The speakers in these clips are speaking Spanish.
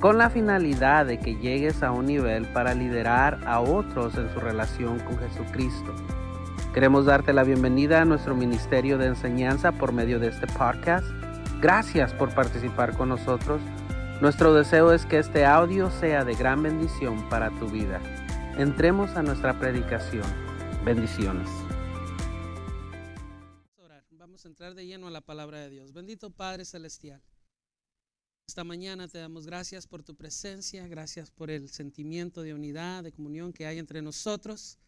con la finalidad de que llegues a un nivel para liderar a otros en su relación con Jesucristo. Queremos darte la bienvenida a nuestro ministerio de enseñanza por medio de este podcast. Gracias por participar con nosotros. Nuestro deseo es que este audio sea de gran bendición para tu vida. Entremos a nuestra predicación. Bendiciones. Vamos a entrar de lleno a la palabra de Dios. Bendito Padre Celestial. Esta mañana te damos gracias por tu presencia, gracias por el sentimiento de unidad, de comunión que hay entre nosotros.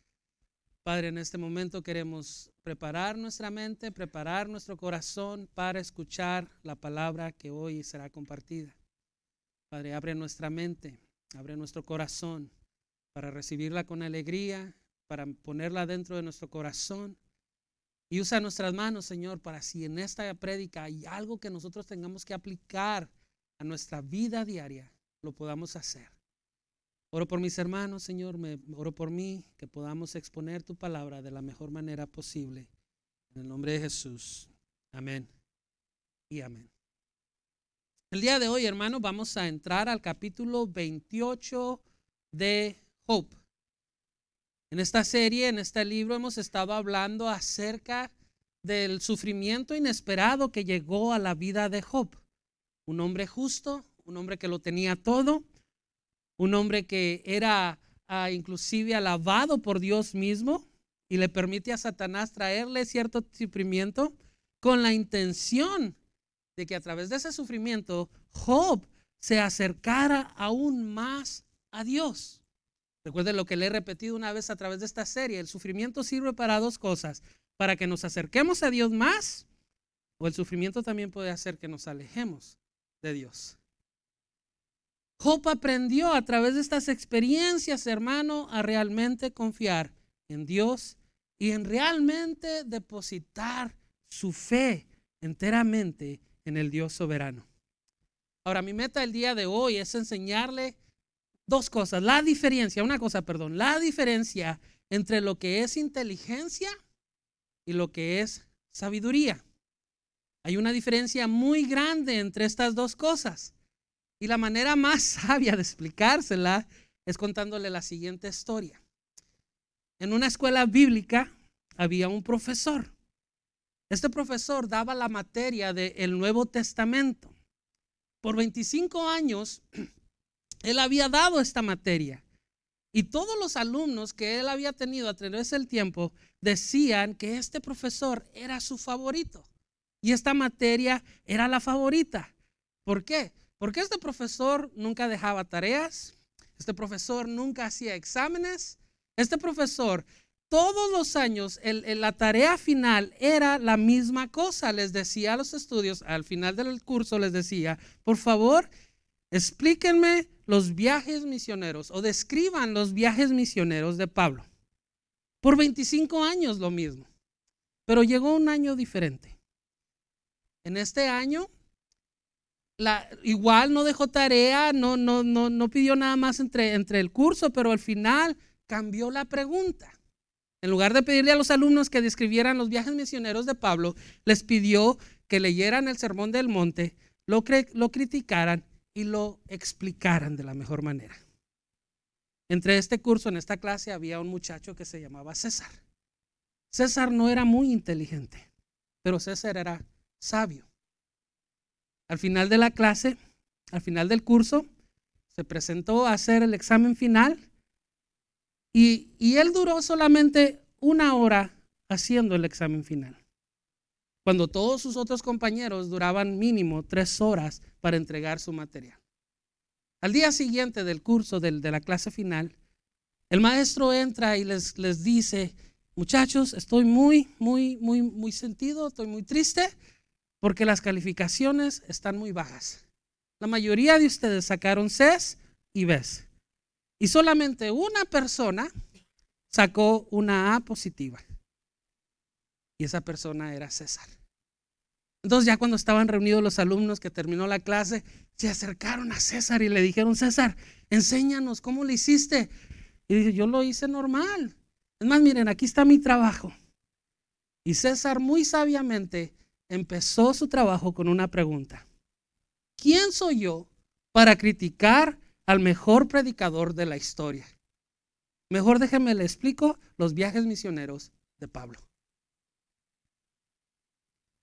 Padre, en este momento queremos preparar nuestra mente, preparar nuestro corazón para escuchar la palabra que hoy será compartida. Padre, abre nuestra mente, abre nuestro corazón para recibirla con alegría, para ponerla dentro de nuestro corazón. Y usa nuestras manos, Señor, para si en esta prédica hay algo que nosotros tengamos que aplicar a nuestra vida diaria, lo podamos hacer. Oro por mis hermanos, Señor, me oro por mí, que podamos exponer tu palabra de la mejor manera posible. En el nombre de Jesús. Amén. Y amén. El día de hoy, hermano, vamos a entrar al capítulo 28 de Hope. En esta serie, en este libro, hemos estado hablando acerca del sufrimiento inesperado que llegó a la vida de Job. Un hombre justo, un hombre que lo tenía todo, un hombre que era ah, inclusive alabado por Dios mismo y le permite a Satanás traerle cierto sufrimiento con la intención de que a través de ese sufrimiento Job se acercara aún más a Dios. Recuerden lo que le he repetido una vez a través de esta serie, el sufrimiento sirve para dos cosas, para que nos acerquemos a Dios más o el sufrimiento también puede hacer que nos alejemos de Dios. Job aprendió a través de estas experiencias, hermano, a realmente confiar en Dios y en realmente depositar su fe enteramente en el Dios soberano. Ahora, mi meta el día de hoy es enseñarle dos cosas. La diferencia, una cosa, perdón, la diferencia entre lo que es inteligencia y lo que es sabiduría. Hay una diferencia muy grande entre estas dos cosas. Y la manera más sabia de explicársela es contándole la siguiente historia. En una escuela bíblica había un profesor. Este profesor daba la materia del Nuevo Testamento. Por 25 años, él había dado esta materia. Y todos los alumnos que él había tenido a través del tiempo decían que este profesor era su favorito. Y esta materia era la favorita. ¿Por qué? Porque este profesor nunca dejaba tareas, este profesor nunca hacía exámenes, este profesor todos los años la tarea final era la misma cosa. Les decía a los estudios, al final del curso les decía, por favor, explíquenme los viajes misioneros o describan los viajes misioneros de Pablo. Por 25 años lo mismo. Pero llegó un año diferente. En este año igual no dejó tarea, no, no, no, no pidió nada más entre, entre el curso, pero al final cambió la pregunta. En lugar de pedirle a los alumnos que describieran los viajes misioneros de Pablo, les pidió que leyeran el Sermón del Monte, lo, lo criticaran y lo explicaran de la mejor manera. Entre este curso, en esta clase, había un muchacho que se llamaba César. César no era muy inteligente, pero César era sabio. Al final de la clase, al final del curso, se presentó a hacer el examen final y, él duró solamente una hora haciendo el examen final, cuando todos sus otros compañeros duraban mínimo tres horas para entregar su material. Al día siguiente del curso de la clase final, el maestro entra y les, les dice, muchachos, estoy muy, muy, muy, muy sentido, estoy muy triste porque las calificaciones están muy bajas. La mayoría de ustedes sacaron Cs y Bs. Y solamente una persona sacó una A positiva. Y esa persona era César. Entonces ya cuando estaban reunidos los alumnos que terminó la clase, se acercaron a César y le dijeron, César, enséñanos, ¿cómo lo hiciste? Y dije, yo lo hice normal. Es más, miren, aquí está mi trabajo. Y César muy sabiamente empezó su trabajo con una pregunta. ¿Quién soy yo para criticar al mejor predicador de la historia? Mejor déjenme le explico los viajes misioneros de Pablo.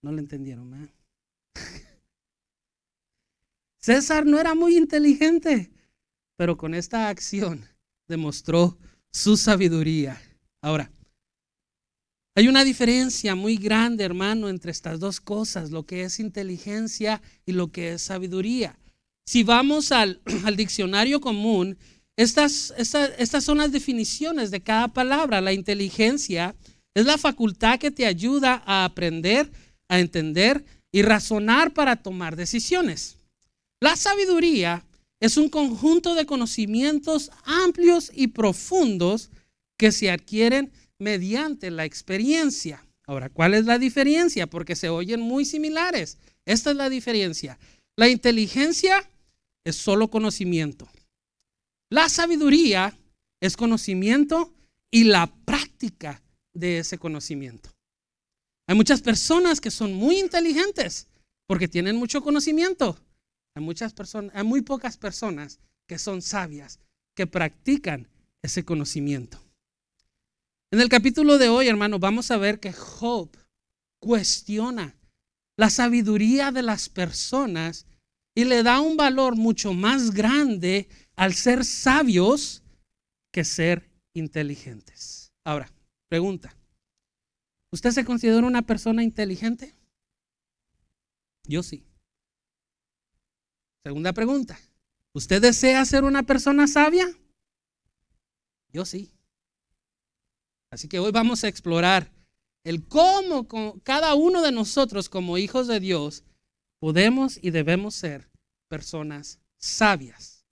No le entendieron, ¿eh? César no era muy inteligente, pero con esta acción demostró su sabiduría. Ahora, hay una diferencia muy grande, hermano, entre estas dos cosas, lo que es inteligencia y lo que es sabiduría. Si vamos al, diccionario común, estas, estas son las definiciones de cada palabra. La inteligencia es la facultad que te ayuda a aprender, a entender y razonar para tomar decisiones. La sabiduría es un conjunto de conocimientos amplios y profundos que se adquieren mediante la experiencia. Ahora, ¿cuál es la diferencia? Porque se oyen muy similares. Esta es la diferencia. La inteligencia es solo conocimiento. La sabiduría es conocimiento y la práctica de ese conocimiento. Hay muchas personas que son muy inteligentes porque tienen mucho conocimiento. Hay muchas personas, hay muy pocas personas que son sabias, que practican ese conocimiento. En el capítulo de hoy, hermano, vamos a ver que Job cuestiona la sabiduría de las personas y le da un valor mucho más grande al ser sabios que ser inteligentes. Ahora, pregunta. ¿Usted se considera una persona inteligente? Yo sí. Segunda pregunta. ¿Usted desea ser una persona sabia? Yo sí. Así que hoy vamos a explorar el cómo cada uno de nosotros como hijos de Dios podemos y debemos ser personas sabias.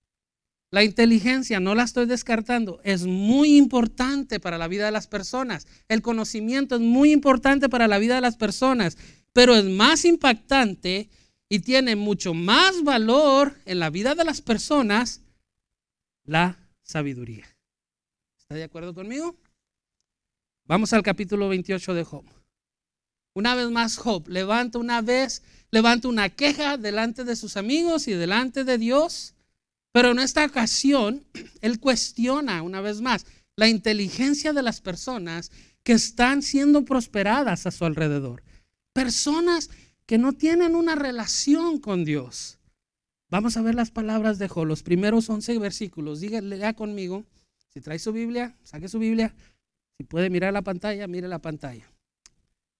La inteligencia, no la estoy descartando, es muy importante para la vida de las personas. El conocimiento es muy importante para la vida de las personas, pero es más impactante y tiene mucho más valor en la vida de las personas la sabiduría. ¿Está de acuerdo conmigo? Vamos al capítulo 28 de Job. Una vez más Job levanta una vez, levanta una queja delante de sus amigos y delante de Dios, pero en esta ocasión él cuestiona una vez más la inteligencia de las personas que están siendo prosperadas a su alrededor. Personas que no tienen una relación con Dios. Vamos a ver las palabras de Job, los primeros 11 versículos. Dígale, lea conmigo. Si trae su Biblia, saque su Biblia. Si puede mirar la pantalla, mire la pantalla.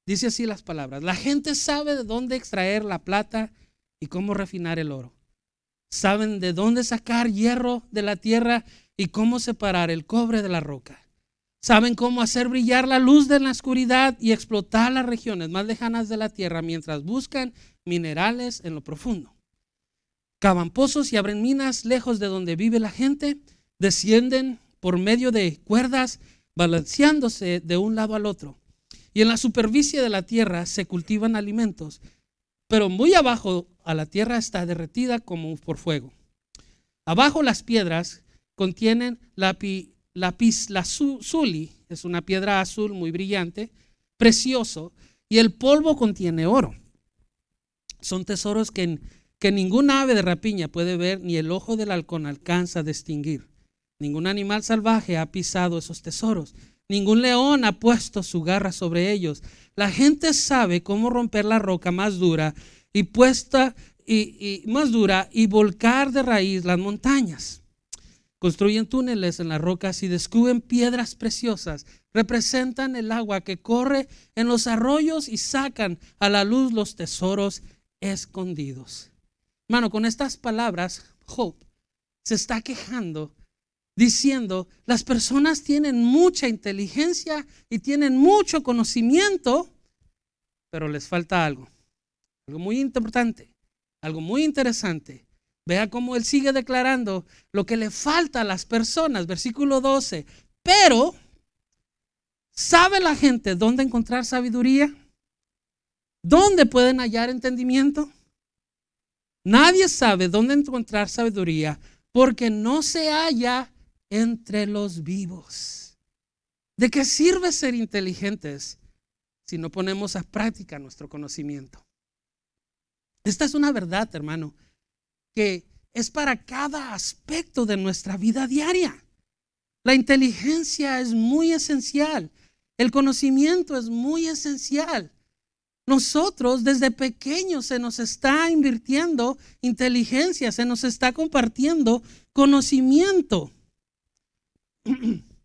Dice así las palabras. La gente sabe de dónde extraer la plata y cómo refinar el oro. Saben de dónde sacar hierro de la tierra y cómo separar el cobre de la roca. Saben cómo hacer brillar la luz de la oscuridad y explotar las regiones más lejanas de la tierra mientras buscan minerales en lo profundo. Cavan pozos y abren minas lejos de donde vive la gente. Descienden por medio de cuerdas balanceándose de un lado al otro. Y en la superficie de la tierra se cultivan alimentos, pero muy abajo a la tierra está derretida como por fuego. Abajo las piedras contienen lapi, lapis lazuli, es una piedra azul muy brillante, precioso, y el polvo contiene oro. Son tesoros que, que ningún ave de rapiña puede ver, ni el ojo del halcón alcanza a distinguir. Ningún animal salvaje ha pisado esos tesoros. Ningún león ha puesto su garra sobre ellos. La gente sabe cómo romper la roca más dura y puesta y, más dura y volcar de raíz las montañas. Construyen túneles en las rocas y descubren piedras preciosas. Representan el agua que corre en los arroyos y sacan a la luz los tesoros escondidos. Hermano, con estas palabras, Job se está quejando diciendo, las personas tienen mucha inteligencia y tienen mucho conocimiento, pero les falta algo, algo muy importante, algo muy interesante. Vea cómo él sigue declarando lo que le falta a las personas. Versículo 12. Pero, ¿sabe la gente dónde encontrar sabiduría? ¿Dónde pueden hallar entendimiento? Nadie sabe dónde encontrar sabiduría porque no se halla entre los vivos. ¿De qué sirve ser inteligentes si no ponemos a práctica nuestro conocimiento? Esta es una verdad, hermano que es para cada aspecto de nuestra vida diaria. La inteligencia es muy esencial. El conocimiento es muy esencial. Nosotros desde pequeños se nos está invirtiendo inteligencia, se nos está compartiendo conocimiento.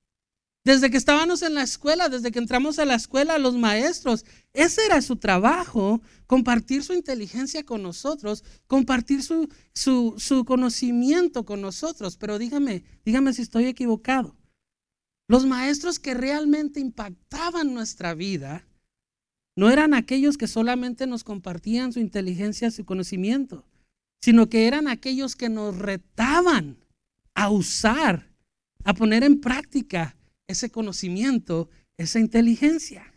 Desde que estábamos en la escuela, desde que entramos a la escuela, los maestros, ese era su trabajo, compartir su inteligencia con nosotros, compartir su, su, conocimiento con nosotros. Pero dígame, dígame si estoy equivocado. Los maestros que realmente impactaban nuestra vida no eran aquellos que solamente nos compartían su inteligencia, su conocimiento, sino que eran aquellos que nos retaban a usar, a poner en práctica ese conocimiento, esa inteligencia.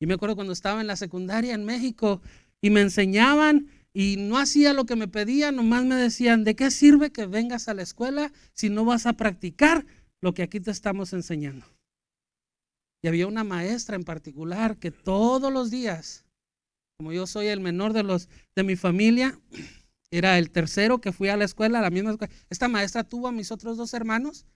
Y me acuerdo cuando estaba en la secundaria en México y me enseñaban y no hacía lo que me pedían, nomás me decían, ¿de qué sirve que vengas a la escuela si no vas a practicar lo que aquí te estamos enseñando? Y había una maestra en particular que todos los días, como yo soy el menor de los de mi familia, era el tercero que fui a la escuela, a la misma escuela. Esta maestra tuvo a mis otros dos hermanos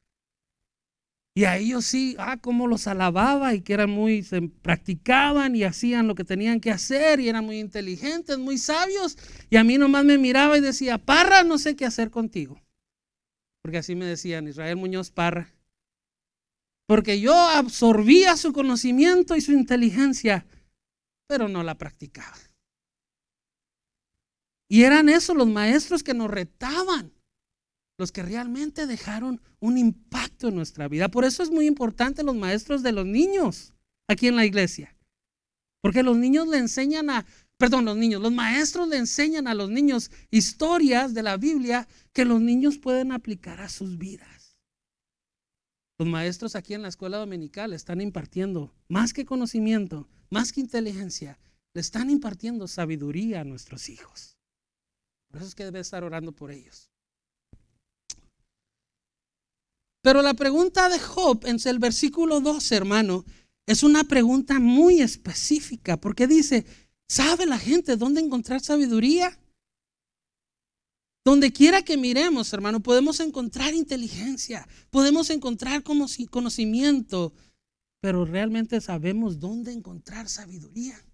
y a ellos sí, ah, cómo los alababa y que eran muy, se practicaban y hacían lo que tenían que hacer y eran muy inteligentes, muy sabios. Y a mí nomás me miraba y decía, Parra, no sé qué hacer contigo. Porque así me decían, Israel Muñoz Parra. Porque yo absorbía su conocimiento y su inteligencia, pero no la practicaba. Y eran esos los maestros que nos retaban los que realmente dejaron un impacto en nuestra vida. Por eso es muy importante los maestros de los niños aquí en la iglesia. Porque los niños le enseñan a, perdón, los niños, los maestros le enseñan a los niños historias de la Biblia que los niños pueden aplicar a sus vidas. Los maestros aquí en la escuela dominical están impartiendo más que conocimiento, más que inteligencia, le están impartiendo sabiduría a nuestros hijos. Por eso es que debe estar orando por ellos. Pero la pregunta de Job en el versículo 12, hermano, es una pregunta muy específica, porque dice, ¿sabe la gente dónde encontrar sabiduría? Donde quiera que miremos, hermano, podemos encontrar inteligencia, podemos encontrar conocimiento, pero realmente sabemos dónde encontrar sabiduría.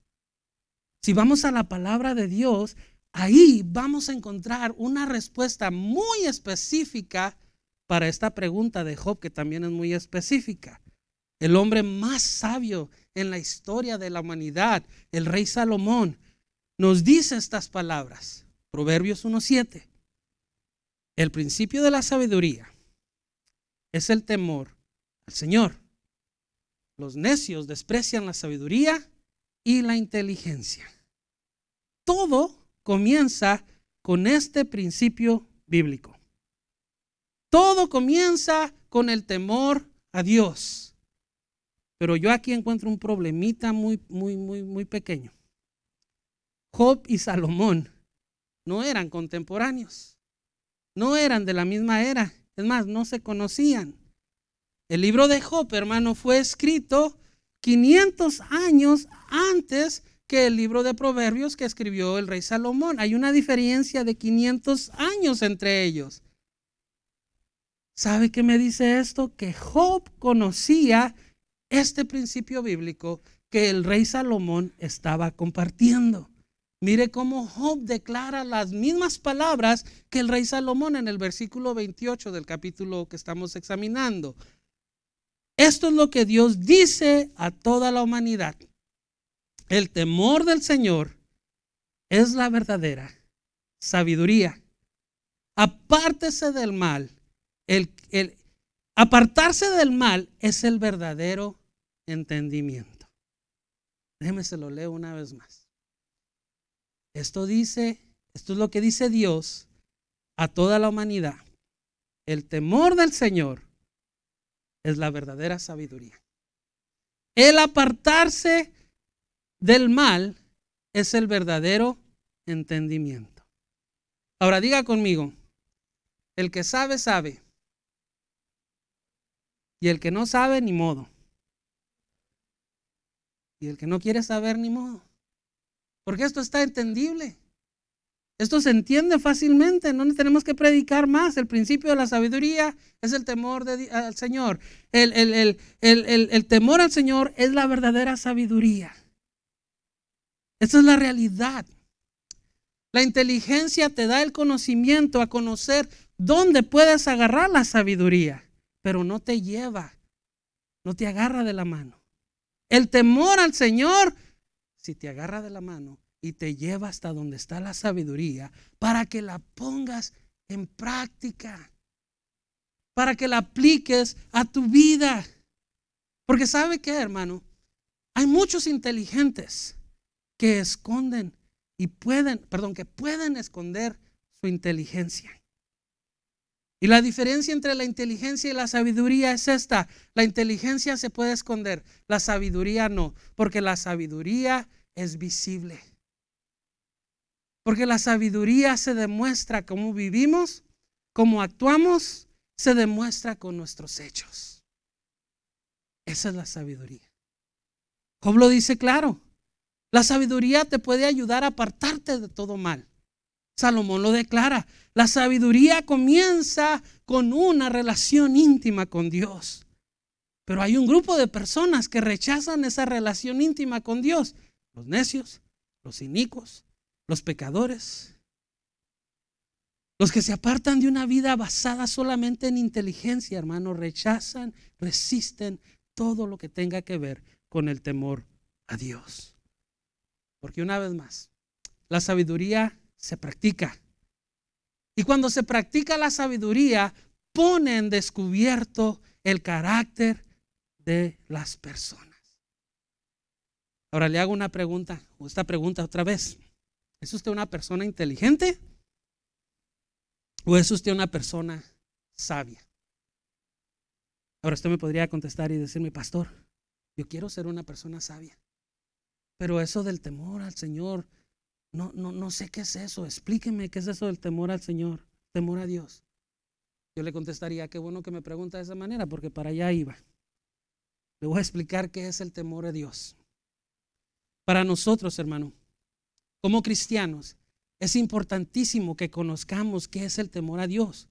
Si vamos a la palabra de Dios, ahí vamos a encontrar una respuesta muy específica para esta pregunta de Job, que también es muy específica. El hombre más sabio en la historia de la humanidad, el rey Salomón, nos dice estas palabras. Proverbios 1.7. El principio de la sabiduría es el temor al Señor. Los necios desprecian la sabiduría y la inteligencia. Todo comienza con este principio bíblico. Todo comienza con el temor a Dios. Pero yo aquí encuentro un problemita muy, muy, muy, muy pequeño. Job y Salomón no eran contemporáneos. No eran de la misma era. Es más, no se conocían. El libro de Job, hermano, fue escrito 500 años antes que el libro de Proverbios que escribió el rey Salomón. Hay una diferencia de 500 años entre ellos. ¿Sabe qué me dice esto? Que Job conocía este principio bíblico que el rey Salomón estaba compartiendo. Mire cómo Job declara las mismas palabras que el rey Salomón en el versículo 28 del capítulo que estamos examinando. Esto es lo que Dios dice a toda la humanidad. El temor del Señor es la verdadera sabiduría. Apártese del mal el, apartarse del mal es el verdadero entendimiento. Déjeme se lo leo una vez más. Esto dice, esto es lo que dice Dios a toda la humanidad. El temor del Señor es la verdadera sabiduría. El apartarse del mal es el verdadero entendimiento. Ahora diga conmigo, el que sabe, sabe. Y el que no sabe, ni modo. Y el que no quiere saber, ni modo. Porque esto está entendible. Esto se entiende fácilmente, no tenemos que predicar más. El principio de la sabiduría es el temor al Señor. El, el, temor al Señor es la verdadera sabiduría. Esa es la realidad. La inteligencia te da el conocimiento a conocer dónde puedes agarrar la sabiduría, pero no te lleva, no te agarra de la mano. El temor al Señor, si te agarra de la mano, y te lleva hasta donde está la sabiduría para que la pongas en práctica, para que la apliques a tu vida. Porque sabe qué, hermano, hay muchos inteligentes que esconden y pueden, perdón, que pueden esconder su inteligencia. Y la diferencia entre la inteligencia y la sabiduría es esta. La inteligencia se puede esconder, la sabiduría no, porque la sabiduría es visible. Porque la sabiduría se demuestra cómo vivimos, cómo actuamos, se demuestra con nuestros hechos. Esa es la sabiduría. Job lo dice claro. La sabiduría te puede ayudar a apartarte de todo mal. Salomón lo declara. La sabiduría comienza con una relación íntima con Dios. Pero hay un grupo de personas que rechazan esa relación íntima con Dios. Los necios, los inicuos, los pecadores, los que se apartan de una vida basada solamente en inteligencia, hermano, rechazan, resisten todo lo que tenga que ver con el temor a Dios. Porque una vez más, la sabiduría se practica. Y cuando se practica la sabiduría, pone en descubierto el carácter de las personas. Ahora le hago una pregunta, o esta pregunta otra vez. ¿Es usted una persona inteligente? ¿O es usted una persona sabia? Ahora usted me podría contestar y decirme, pastor, yo quiero ser una persona sabia. Pero eso del temor al Señor, no, no, no sé qué es eso. Explíqueme qué es eso del temor al Señor, temor a Dios. Yo le contestaría, qué bueno que me pregunta de esa manera, porque para allá iba. Le voy a explicar qué es el temor a Dios. Para nosotros, hermano, como cristianos, es importantísimo que conozcamos qué es el temor a Dios.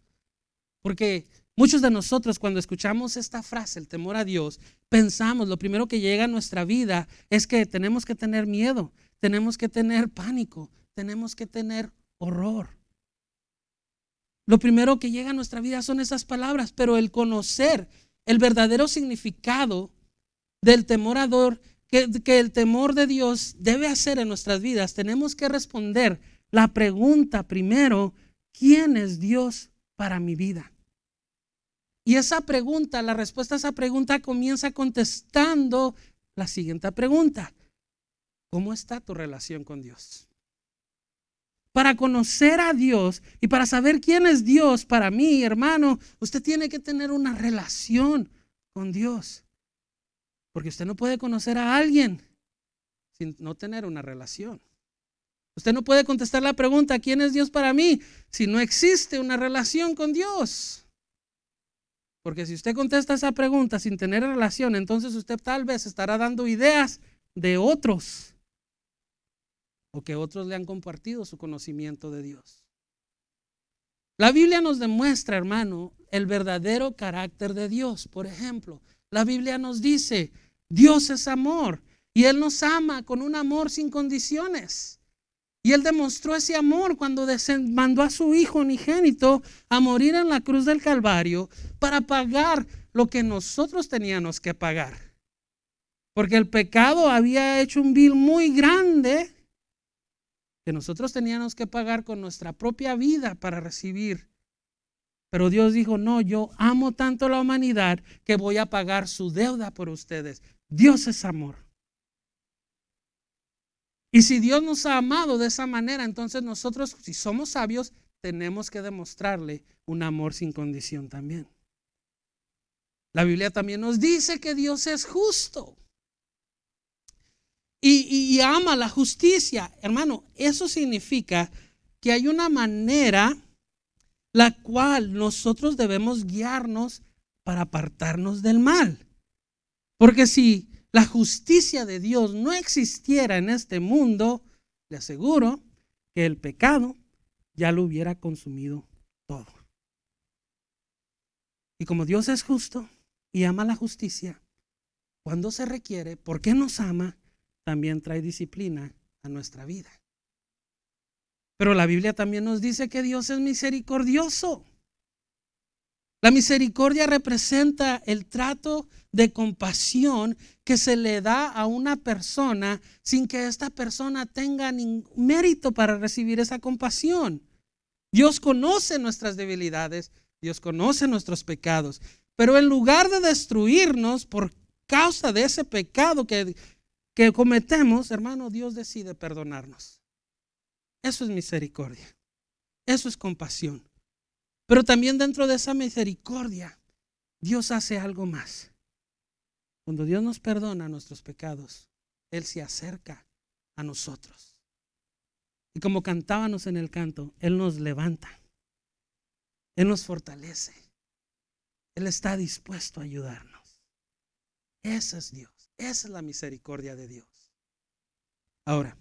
Porque muchos de nosotros cuando escuchamos esta frase, el temor a Dios, pensamos, lo primero que llega a nuestra vida es que tenemos que tener miedo, tenemos que tener pánico, tenemos que tener horror. Lo primero que llega a nuestra vida son esas palabras, pero el conocer el verdadero significado del temor a Dios que, el temor de Dios debe hacer en nuestras vidas, tenemos que responder la pregunta primero, ¿quién es Dios para mi vida? Y esa pregunta, la respuesta a esa pregunta comienza contestando la siguiente pregunta. ¿Cómo está tu relación con Dios? Para conocer a Dios y para saber quién es Dios para mí, hermano, usted tiene que tener una relación con Dios. Porque usted no puede conocer a alguien sin no tener una relación. Usted no puede contestar la pregunta, ¿quién es Dios para mí? Si no existe una relación con Dios. Porque si usted contesta esa pregunta sin tener relación, entonces usted tal vez estará dando ideas de otros o que otros le han compartido su conocimiento de Dios. La Biblia nos demuestra, hermano, el verdadero carácter de Dios. Por ejemplo, la Biblia nos dice, Dios es amor y Él nos ama con un amor sin condiciones. Y Él demostró ese amor cuando mandó a su Hijo unigénito a morir en la cruz del Calvario para pagar lo que nosotros teníamos que pagar. Porque el pecado había hecho un bill muy grande que nosotros teníamos que pagar con nuestra propia vida para recibir pero Dios dijo, no, yo amo tanto la humanidad que voy a pagar su deuda por ustedes. Dios es amor. Y si Dios nos ha amado de esa manera, entonces nosotros, si somos sabios, tenemos que demostrarle un amor sin condición también. La Biblia también nos dice que Dios es justo y, ama la justicia. Hermano, eso significa que hay una manera la cual nosotros debemos guiarnos para apartarnos del mal. Porque si la justicia de Dios no existiera en este mundo, le aseguro que el pecado ya lo hubiera consumido todo. Y como Dios es justo y ama la justicia, cuando se requiere, porque nos ama, también trae disciplina a nuestra vida. Pero la Biblia también nos dice que Dios es misericordioso. La misericordia representa el trato de compasión que se le da a una persona sin que esta persona tenga ningún mérito para recibir esa compasión. Dios conoce nuestras debilidades, Dios conoce nuestros pecados, pero en lugar de destruirnos por causa de ese pecado que, que cometemos, hermano, Dios decide perdonarnos. Eso es misericordia. Eso es compasión. Pero también dentro de esa misericordia, Dios hace algo más. Cuando Dios nos perdona nuestros pecados, Él se acerca a nosotros. Y como cantábamos en el canto, Él nos levanta. Él nos fortalece. Él está dispuesto a ayudarnos. Ese es Dios. Esa es la misericordia de Dios. Ahora,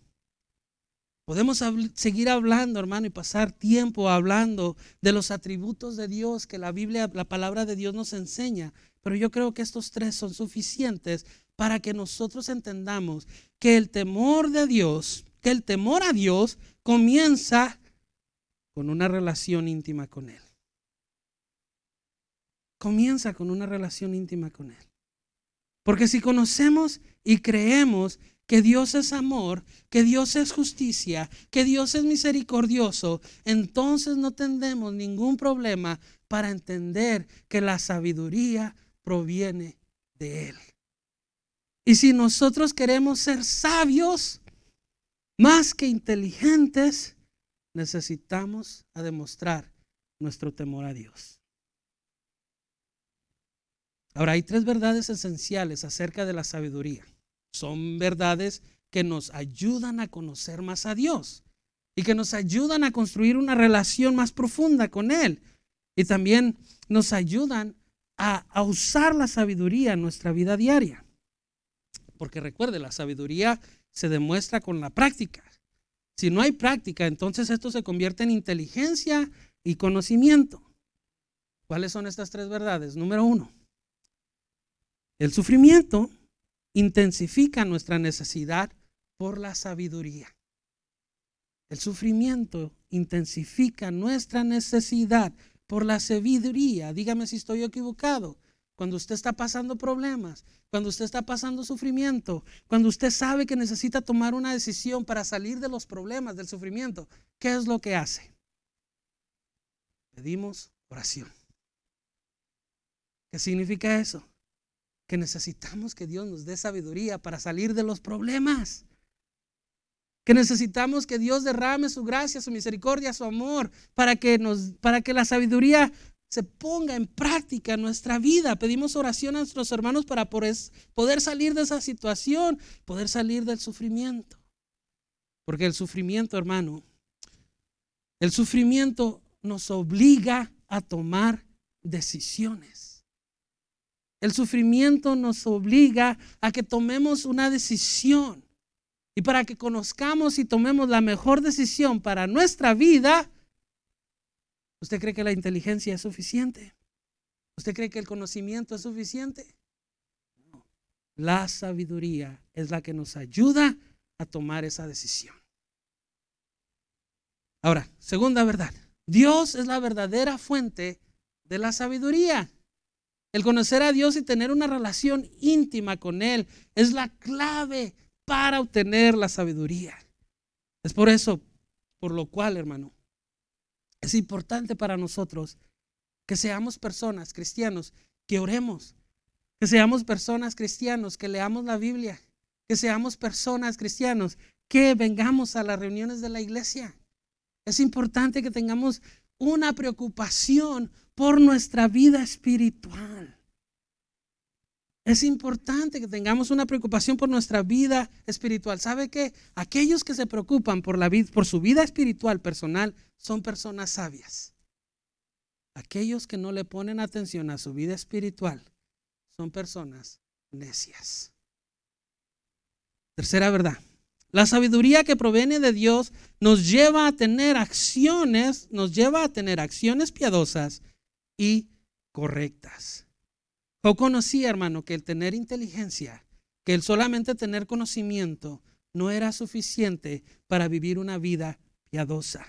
podemos seguir hablando, hermano, y pasar tiempo hablando de los atributos de Dios que la Biblia, la palabra de Dios nos enseña. Pero yo creo que estos tres son suficientes para que nosotros entendamos que el temor de Dios que el temor a Dios comienza con una relación íntima con Él. Comienza con una relación íntima con Él. Porque si conocemos y creemos que Dios es amor, que Dios es justicia, que Dios es misericordioso, entonces no tendremos ningún problema para entender que la sabiduría proviene de Él. Y si nosotros queremos ser sabios, más que inteligentes, necesitamos a demostrar nuestro temor a Dios. Ahora, hay tres verdades esenciales acerca de la sabiduría. Son verdades que nos ayudan a conocer más a Dios y que nos ayudan a construir una relación más profunda con Él. Y también nos ayudan a, usar la sabiduría en nuestra vida diaria. Porque recuerde, la sabiduría se demuestra con la práctica. Si no hay práctica, entonces esto se convierte en inteligencia y conocimiento. ¿Cuáles son estas tres verdades? Número uno, el sufrimiento intensifica nuestra necesidad por la sabiduría. El sufrimiento intensifica nuestra necesidad por la sabiduría. Dígame si estoy equivocado cuando usted está pasando problemas, cuando usted está pasando sufrimiento, cuando usted sabe que necesita tomar una decisión para salir de los problemas, del sufrimiento, ¿qué es lo que hace? Pedimos oración. ¿Qué significa eso? Que necesitamos que Dios nos dé sabiduría para salir de los problemas. Que necesitamos que Dios derrame su gracia, su misericordia, su amor, para que, nos, para que la sabiduría se ponga en práctica en nuestra vida. Pedimos oración a nuestros hermanos para poder salir de esa situación, poder salir del sufrimiento. Porque el sufrimiento, hermano, el sufrimiento nos obliga a tomar decisiones. El sufrimiento nos obliga a que tomemos una decisión. Y para que conozcamos y tomemos la mejor decisión para nuestra vida, ¿Usted cree que la inteligencia es suficiente? ¿Usted cree que el conocimiento es suficiente? No. La sabiduría es la que nos ayuda a tomar esa decisión. Ahora, segunda verdad. Dios es la verdadera fuente de la sabiduría. El conocer a Dios y tener una relación íntima con Él es la clave para obtener la sabiduría. Es por eso, por lo cual, hermano, es importante para nosotros que seamos personas, cristianos, que oremos, que seamos personas cristianos, que leamos la Biblia, que seamos personas cristianos, que vengamos a las reuniones de la iglesia. Es importante que tengamos una preocupación por nuestra vida espiritual. Es importante que tengamos una preocupación por nuestra vida espiritual. ¿Sabe qué? Aquellos que se preocupan por, la vida, por su vida espiritual personal son personas sabias. Aquellos que no le ponen atención a su vida espiritual son personas necias. Tercera verdad. La sabiduría que proviene de Dios nos lleva a tener acciones, nos lleva a tener acciones piadosas y correctas. Yo conocía, hermano, que el tener inteligencia, que el solamente tener conocimiento no era suficiente para vivir una vida piadosa.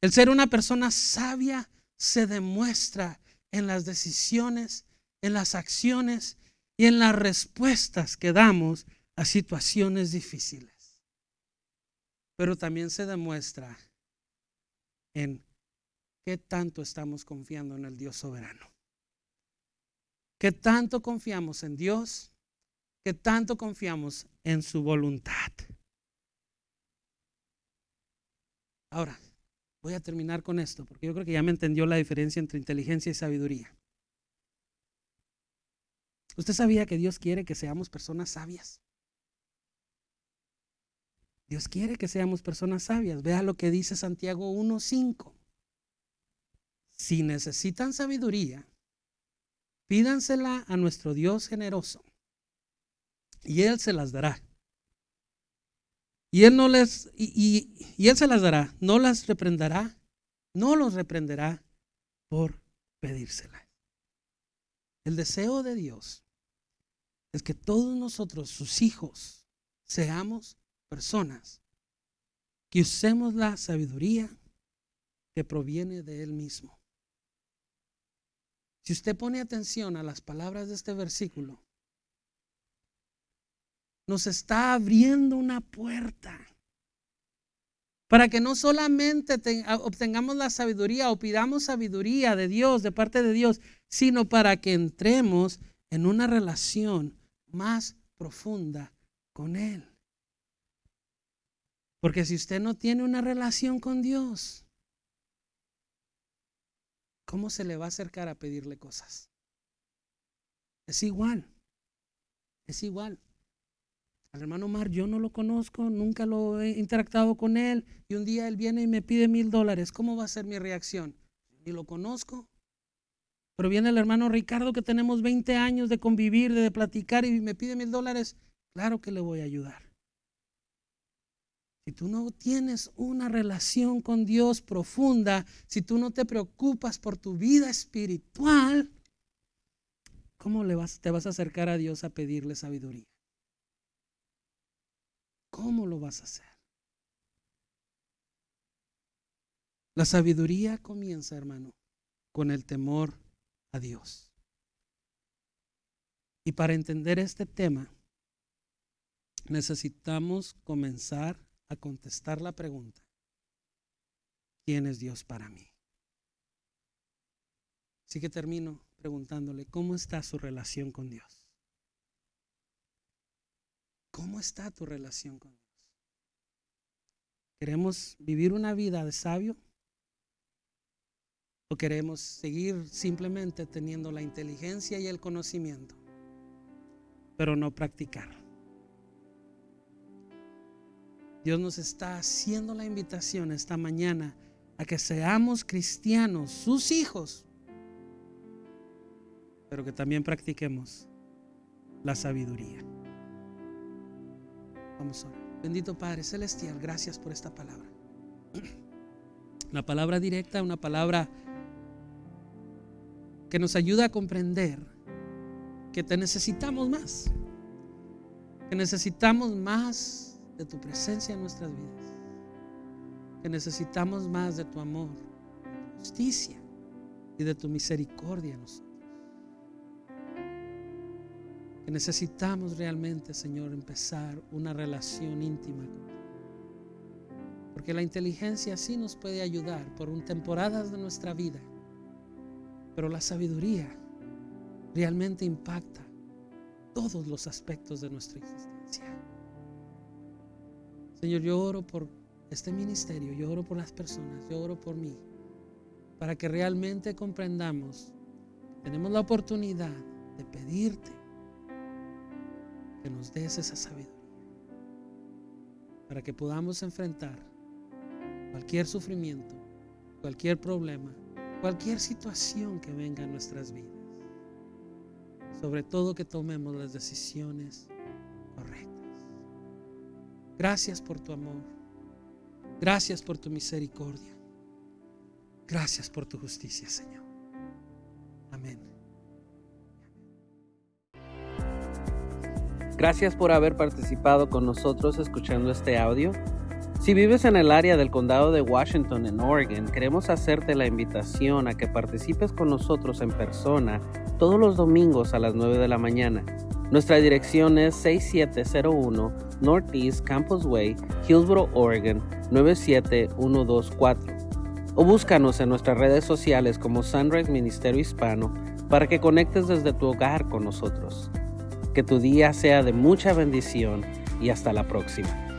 El ser una persona sabia se demuestra en las decisiones, en las acciones y en las respuestas que damos a situaciones difíciles. Pero también se demuestra en qué tanto estamos confiando en el Dios soberano. Qué tanto confiamos en Dios, qué tanto confiamos en su voluntad. Ahora, voy a terminar con esto, porque yo creo que ya me entendió la diferencia entre inteligencia y sabiduría. ¿Usted sabía que Dios quiere que seamos personas sabias? Dios quiere que seamos personas sabias. Vea lo que dice Santiago 1.5. Si necesitan sabiduría, pídansela a nuestro Dios generoso y Él se las dará. Y Él no les, y, Él se las dará, no las reprenderá, no los reprenderá por pedírsela. El deseo de Dios es que todos nosotros, sus hijos, seamos personas que usemos la sabiduría que proviene de Él mismo. Si usted pone atención a las palabras de este versículo, nos está abriendo una puerta para que no solamente obtengamos la sabiduría o pidamos sabiduría de Dios, de parte de Dios, sino para que entremos en una relación más profunda con Él. Porque si usted no tiene una relación con Dios, ¿cómo se le va a acercar a pedirle cosas? Es igual, es igual. Al hermano Mar yo no lo conozco, nunca lo he interactuado con él y un día él viene y me pide mil dólares. ¿Cómo va a ser mi reacción? Ni lo conozco. Pero viene el hermano Ricardo que tenemos 20 años de convivir, de platicar y me pide mil dólares. Claro que le voy a ayudar. Si tú no tienes una relación con Dios profunda, si tú no te preocupas por tu vida espiritual, ¿cómo le vas, te vas a acercar a Dios a pedirle sabiduría? ¿Cómo lo vas a hacer? La sabiduría comienza, hermano, con el temor a Dios. Y para entender este tema, necesitamos comenzar a contestar la pregunta, ¿quién es Dios para mí? Así que termino preguntándole, ¿cómo está su relación con Dios? ¿Cómo está tu relación con Dios? ¿Queremos vivir una vida de sabio? ¿O queremos seguir simplemente teniendo la inteligencia y el conocimiento, pero no practicar? Dios nos está haciendo la invitación esta mañana a que seamos cristianos, sus hijos, pero que también practiquemos la sabiduría. Vamos a. Bendito Padre Celestial, gracias por esta palabra. Una palabra directa, una palabra que nos ayuda a comprender que te necesitamos más, que necesitamos más de tu presencia en nuestras vidas. Que necesitamos más de tu amor, justicia y de tu misericordia en nosotros. Que necesitamos realmente, Señor, empezar una relación íntima contigo. Porque la inteligencia sí nos puede ayudar por un temporadas de nuestra vida. Pero la sabiduría realmente impacta todos los aspectos de nuestra existencia. Señor, yo oro por este ministerio, yo oro por las personas, yo oro por mí, para que realmente comprendamos, tenemos la oportunidad de pedirte que nos des esa sabiduría, para que podamos enfrentar cualquier sufrimiento, cualquier problema, cualquier situación que venga en nuestras vidas. Sobre todo que tomemos las decisiones. Gracias por tu amor. Gracias por tu misericordia. Gracias por tu justicia, Señor. Amén. Gracias por haber participado con nosotros escuchando este audio. Si vives en el área del condado de Washington, en Oregon, queremos hacerte la invitación a que participes con nosotros en persona todos los domingos a las 9 de la mañana. Nuestra dirección es 6701 Northeast Campus Way, Hillsboro, Oregon 97124. O búscanos en nuestras redes sociales como Sunrise Ministerio Hispano para que conectes desde tu hogar con nosotros. Que tu día sea de mucha bendición y hasta la próxima.